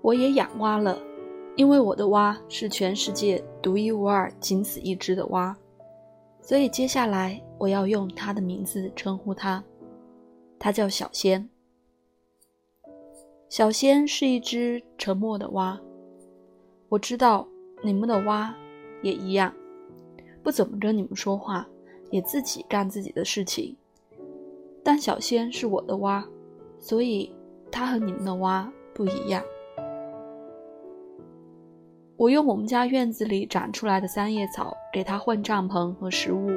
我也养蛙了，因为我的蛙是全世界独一无二、仅此一只的蛙，所以接下来我要用它的名字称呼它。它叫小仙。小仙是一只沉默的蛙。我知道你们的蛙也一样，不怎么跟你们说话，也自己干自己的事情。但小仙是我的蛙，所以它和你们的蛙不一样。我用我们家院子里长出来的三叶草给它换帐篷和食物，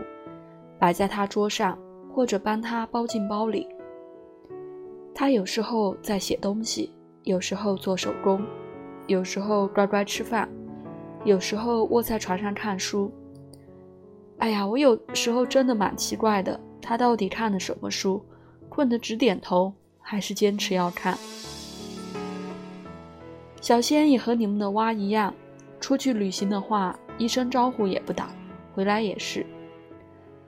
摆在它桌上，或者帮它包进包里。它有时候在写东西，有时候做手工，有时候乖乖吃饭，有时候卧在床上看书。哎呀，我有时候真的蛮奇怪的，他到底看的什么书？困得直点头，还是坚持要看？小仙也和你们的蛙一样。出去旅行的话，一声招呼也不打，回来也是。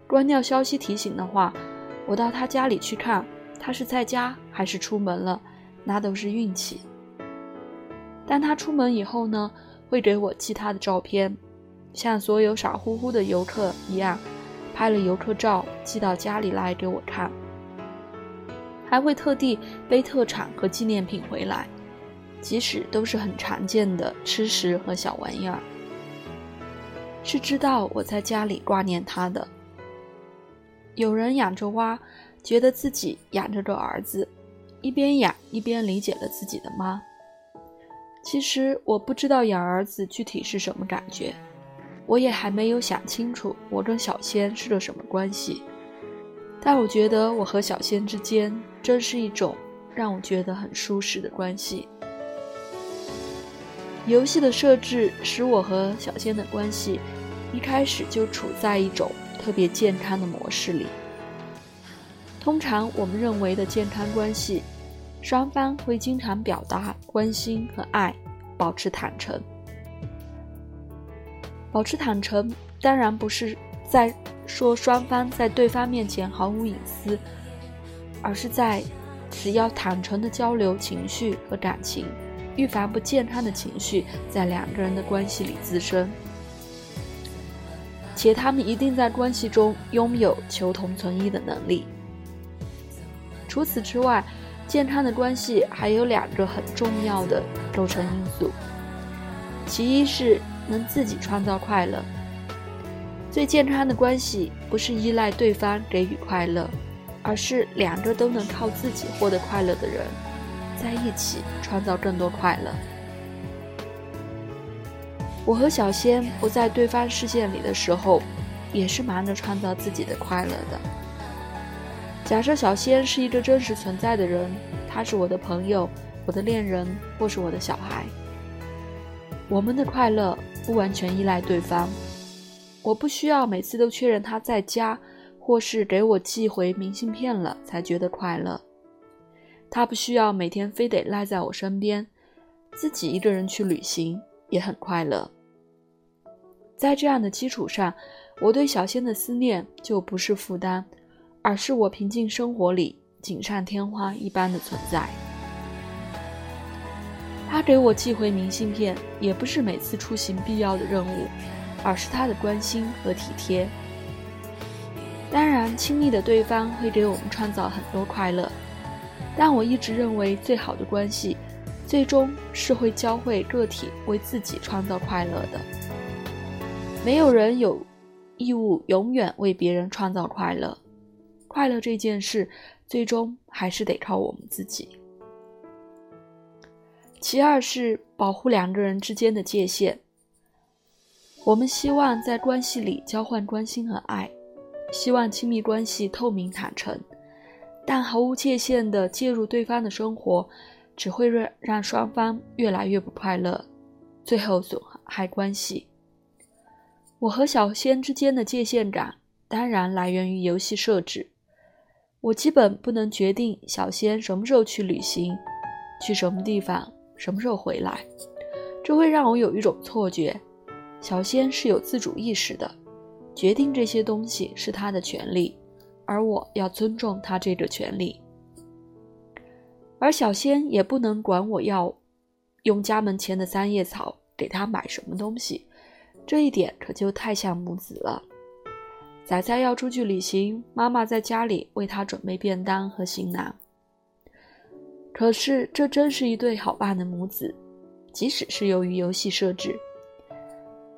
关掉消息提醒的话，我到他家里去看，他是在家还是出门了，那都是运气。但他出门以后呢，会给我寄他的照片，像所有傻乎乎的游客一样，拍了游客照寄到家里来给我看，还会特地背特产和纪念品回来。即使都是很常见的吃食和小玩意儿，是知道我在家里挂念他的。有人养着蛙，觉得自己养着个儿子，一边养一边理解了自己的妈。其实我不知道养儿子具体是什么感觉，我也还没有想清楚我跟小仙是个什么关系。但我觉得我和小仙之间真是一种让我觉得很舒适的关系。游戏的设置使我和小仙的关系一开始就处在一种特别健康的模式里。通常我们认为的健康关系，双方会经常表达关心和爱，保持坦诚。保持坦诚当然不是在说双方在对方面前毫无隐私，而是在只要坦诚的交流情绪和感情。预防不健康的情绪在两个人的关系里滋生，且他们一定在关系中拥有求同存异的能力。除此之外，健康的关系还有两个很重要的构成因素，其一是能自己创造快乐。最健康的关系不是依赖对方给予快乐，而是两个都能靠自己获得快乐的人。在一起创造更多快乐。我和小仙不在对方视线里的时候，也是忙着创造自己的快乐的。假设小仙是一个真实存在的人，他是我的朋友、我的恋人，或是我的小孩。我们的快乐不完全依赖对方，我不需要每次都确认他在家，或是给我寄回明信片了才觉得快乐。他不需要每天非得赖在我身边，自己一个人去旅行也很快乐。在这样的基础上，我对小仙的思念就不是负担，而是我平静生活里锦上添花一般的存在。他给我寄回明信片，也不是每次出行必要的任务，而是他的关心和体贴。当然，亲密的对方会给我们创造很多快乐。但我一直认为，最好的关系，最终是会教会个体为自己创造快乐的。没有人有义务永远为别人创造快乐，快乐这件事，最终还是得靠我们自己。其二是保护两个人之间的界限。我们希望在关系里交换关心和爱，希望亲密关系透明坦诚。但毫无界限地介入对方的生活，只会让让双方越来越不快乐，最后损害关系。我和小仙之间的界限感，当然来源于游戏设置。我基本不能决定小仙什么时候去旅行，去什么地方，什么时候回来，这会让我有一种错觉：小仙是有自主意识的，决定这些东西是他的权利。而我要尊重他这个权利。而小仙也不能管我要用家门前的三叶草给他买什么东西，这一点可就太像母子了。仔仔要出去旅行，妈妈在家里为他准备便当和行囊。可是这真是一对好爸的母子，即使是由于游戏设置，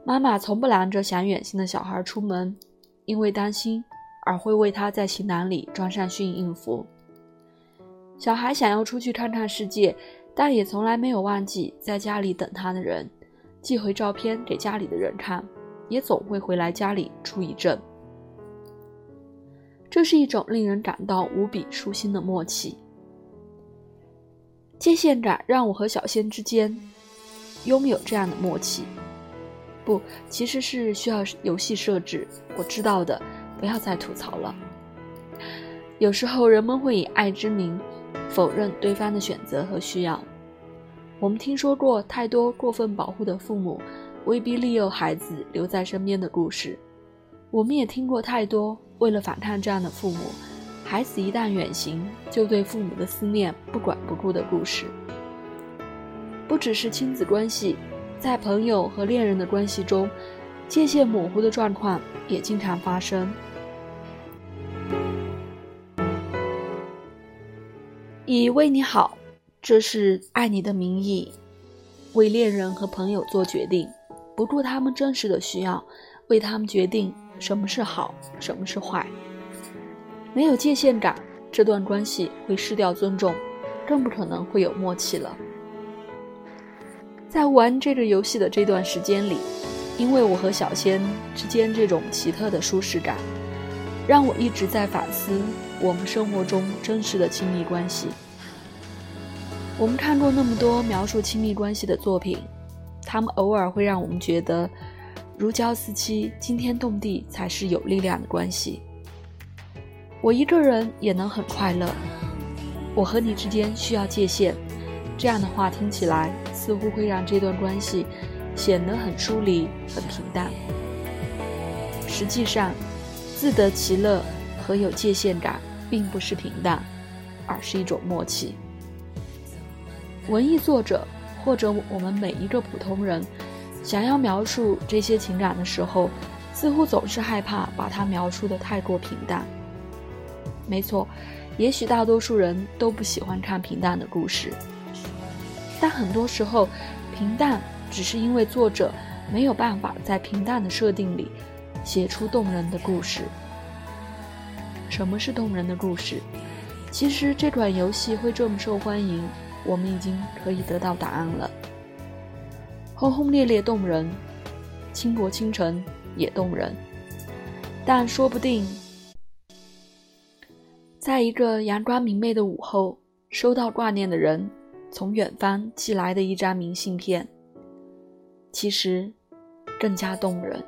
妈妈从不拦着想远行的小孩出门，因为担心而会为他在行囊里装上迅应服。小孩想要出去看看世界，但也从来没有忘记在家里等他的人，寄回照片给家里的人看，也总会回来家里出一阵。这是一种令人感到无比舒心的默契。界限感让我和小仙之间拥有这样的默契，不，其实是需要游戏设置。我知道的，不要再吐槽了。有时候人们会以爱之名。否认对方的选择和需要。我们听说过太多过分保护的父母威逼利诱孩子留在身边的故事，我们也听过太多为了反抗这样的父母，孩子一旦远行就对父母的思念不管不顾的故事。不只是亲子关系，在朋友和恋人的关系中，界限模糊的状况也经常发生。以为你好，这是爱你的名义，为恋人和朋友做决定，不顾他们真实的需要，为他们决定什么是好，什么是坏。没有界限感，这段关系会失掉尊重，更不可能会有默契了。在玩这个游戏的这段时间里，因为我和小仙之间这种奇特的舒适感，让我一直在反思。我们生活中真实的亲密关系，我们看过那么多描述亲密关系的作品，他们偶尔会让我们觉得如胶似漆、惊天动地才是有力量的关系。我一个人也能很快乐，我和你之间需要界限。这样的话听起来似乎会让这段关系显得很疏离、很平淡。实际上，自得其乐。和有界限感，并不是平淡，而是一种默契。文艺作者或者我们每一个普通人，想要描述这些情感的时候，似乎总是害怕把它描述的太过平淡。没错，也许大多数人都不喜欢看平淡的故事，但很多时候，平淡只是因为作者没有办法在平淡的设定里写出动人的故事。什么是动人的故事？其实这款游戏会这么受欢迎，我们已经可以得到答案了。轰轰烈烈动人，倾国倾城也动人，但说不定，在一个阳光明媚的午后，收到挂念的人从远方寄来的一张明信片，其实更加动人。